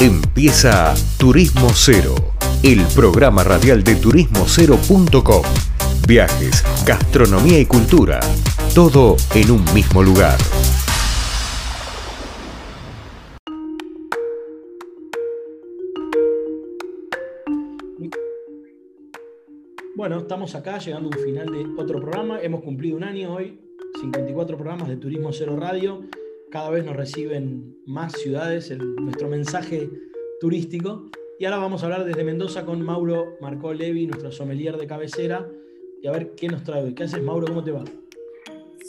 Empieza Turismo Cero, el programa radial de turismocero.com. Viajes, gastronomía y cultura, todo en un mismo lugar. Bueno, estamos acá llegando a un final de otro programa. Hemos cumplido un año hoy, 54 programas de Turismo Cero Radio cada vez nos reciben más ciudades nuestro mensaje turístico. Y ahora vamos a hablar desde Mendoza con Mauro Marcó Levi, nuestro sommelier de cabecera, y a ver qué nos trae hoy. ¿Qué haces, Mauro? ¿Cómo te va?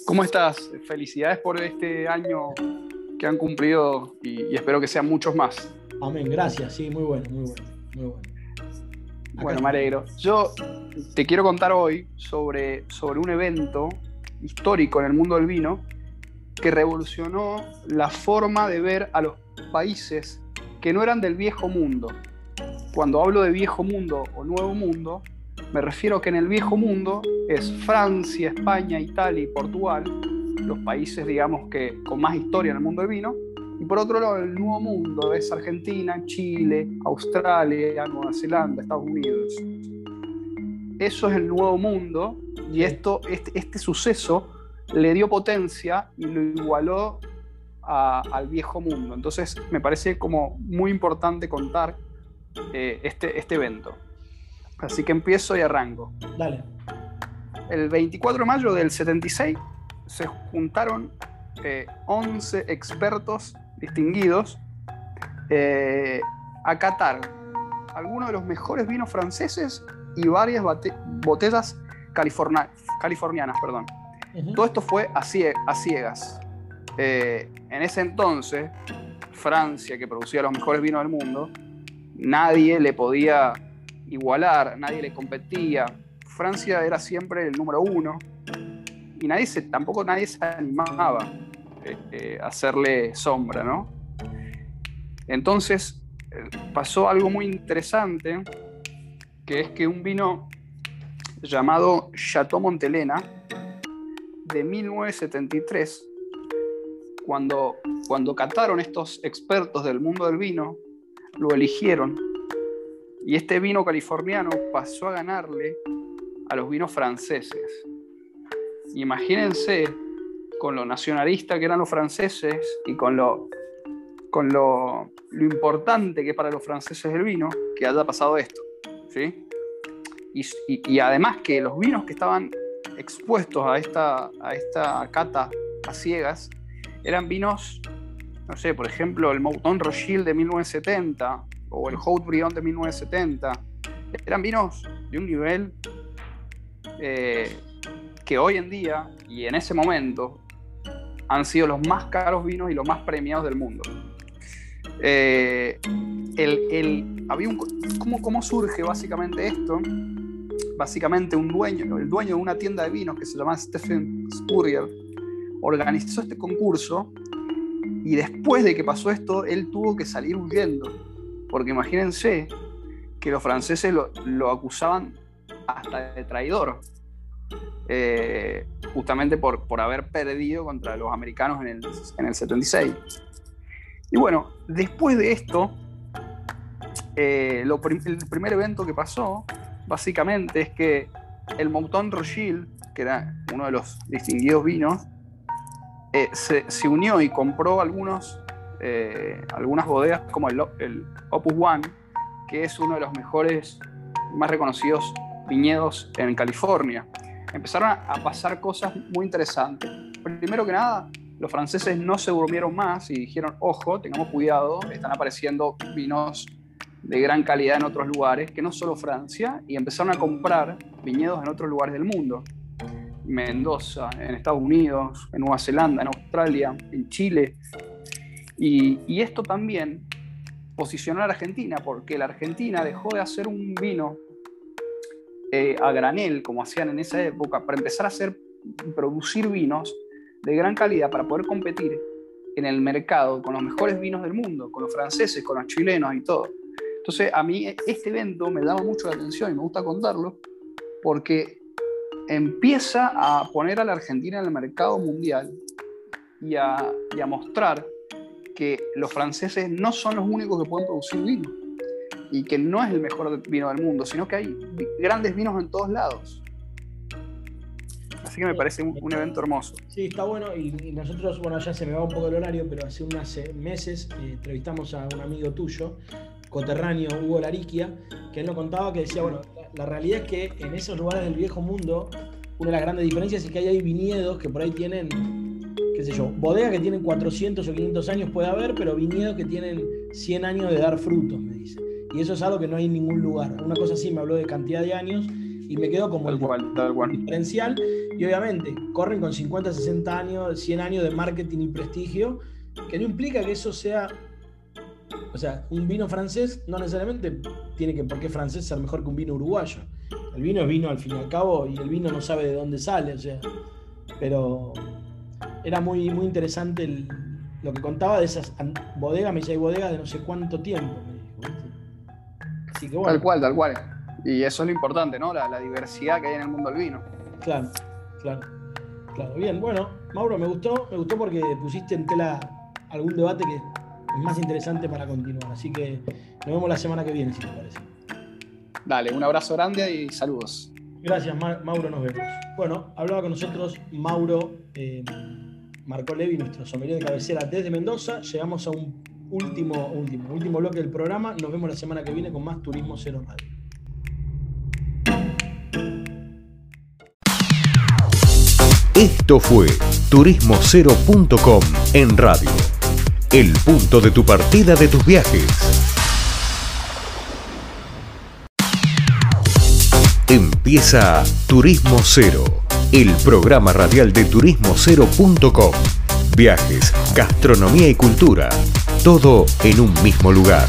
¿Cómo estás? Felicidades por este año que han cumplido y, espero que sean muchos más. Amén, gracias, sí, muy bueno, muy bueno, muy bueno. bueno, me alegro. Yo te quiero contar hoy sobre, sobre un evento histórico en el mundo del vino que revolucionó la forma de ver a los países que no eran del viejo mundo. Cuando hablo de viejo mundo o nuevo mundo, me refiero que en el viejo mundo es Francia, España, Italia y Portugal, los países, digamos, que con más historia en el mundo del vino. Y por otro lado, el nuevo mundo es Argentina, Chile, Australia, Nueva Zelanda, Estados Unidos. Eso es el nuevo mundo y esto, este, este suceso le dio potencia y lo igualó al viejo mundo. Entonces me parece como muy importante contar eh, este, este evento. Así que empiezo y arranco. Dale. El 24 de mayo del 76 se juntaron 11 eh, expertos distinguidos eh, a catar algunos de los mejores vinos franceses y varias botellas californianas. Perdón. Todo esto fue a, ciegas. Eh, en ese entonces, Francia, que producía los mejores vinos del mundo, nadie le podía igualar, nadie le competía. Francia era siempre el número uno y nadie se, tampoco nadie se animaba eh, eh, a hacerle sombra, ¿no? Entonces pasó algo muy interesante, que es que un vino llamado Chateau Montelena, de 1973, cuando, cuando cataron estos expertos del mundo del vino, lo eligieron y este vino californiano pasó a ganarle a los vinos franceses. Imagínense con lo nacionalista que eran los franceses y con lo, con lo, lo importante que para los franceses el vino, que haya pasado esto. ¿sí? y, además que los vinos que estaban expuestos a esta, a esta cata a ciegas eran vinos, no sé, por ejemplo, el Mouton Rothschild de 1970 o el Haut Brion de 1970. Eran vinos de un nivel eh, que hoy en día y en ese momento han sido los más caros vinos y los más premiados del mundo. Eh, el, había un, ¿cómo, ¿Cómo surge básicamente esto? Básicamente un dueño, el dueño de una tienda de vinos que se llama Stephen Spurrier, organizó este concurso y después de que pasó esto, él tuvo que salir huyendo, porque imagínense que los franceses lo, acusaban hasta de traidor, eh, justamente por, por haber perdido contra los americanos en el, en el 76. Y bueno, después de esto, eh, el primer evento que pasó básicamente es que el Mouton Rothschild, que era uno de los distinguidos vinos, eh, se, unió y compró algunos, eh, algunas bodegas como el, Opus One, que es uno de los mejores, más reconocidos viñedos en California. Empezaron a pasar cosas muy interesantes. Primero que nada, los franceses no se durmieron más y dijeron, ojo, tengamos cuidado, están apareciendo vinos de gran calidad en otros lugares, que no solo Francia, y empezaron a comprar viñedos en otros lugares del mundo. Mendoza, en Estados Unidos, en Nueva Zelanda, en Australia, en Chile. Y, esto también posicionó a la Argentina, porque la Argentina dejó de hacer un vino eh, a granel, como hacían en esa época, para empezar a hacer, producir vinos de gran calidad para poder competir en el mercado con los mejores vinos del mundo, con los franceses, con los chilenos y todo. Entonces, a mí este evento me llama mucho la atención y me gusta contarlo porque empieza a poner a la Argentina en el mercado mundial y a, mostrar que los franceses no son los únicos que pueden producir vino y que no es el mejor vino del mundo, sino que hay grandes vinos en todos lados. Así que me parece un, evento hermoso. Sí, está bueno. Y, nosotros, bueno, ya se me va un poco el horario, pero hace unos meses eh, entrevistamos a un amigo tuyo, coterráneo, Hugo Lariquia, que él nos contaba que decía, bueno, la, realidad es que en esos lugares del viejo mundo, una de las grandes diferencias es que hay viñedos que por ahí tienen, qué sé yo, bodegas que tienen 400 o 500 años puede haber, pero viñedos que tienen 100 años de dar frutos, me dice. Y eso es algo que no hay en ningún lugar. Una cosa así me habló de cantidad de años y me quedo como el, diferencial. Y obviamente, corren con 50, 60 años, 100 años de marketing y prestigio, que no implica que eso sea. O sea, un vino francés no necesariamente tiene que, por qué francés, ser mejor que un vino uruguayo. El vino es vino al fin y al cabo y el vino no sabe de dónde sale, o sea. Pero era muy, muy interesante lo que contaba de esas bodegas, me dice, hay bodegas de no sé cuánto tiempo. Tal cual, tal cual. Y eso es lo importante, ¿no? La, diversidad que hay en el mundo del vino. Claro, claro. Claro, bien, bueno, Mauro, me gustó, me gustó porque pusiste en tela algún debate que es más interesante para continuar. Así que nos vemos la semana que viene, si te parece. Dale, un abrazo grande y saludos. Gracias, Mauro, nos vemos. Bueno, hablaba con nosotros Mauro eh, Marco Levi, nuestro sommelier de cabecera desde Mendoza. Llegamos a un último, último, último bloque del programa. Nos vemos la semana que viene con más Turismo Cero Radio. Esto fue turismocero.com en radio. El punto de tu partida de tus viajes. Empieza Turismo Cero, el programa radial de turismocero.com. Viajes, gastronomía y cultura todo en un mismo lugar.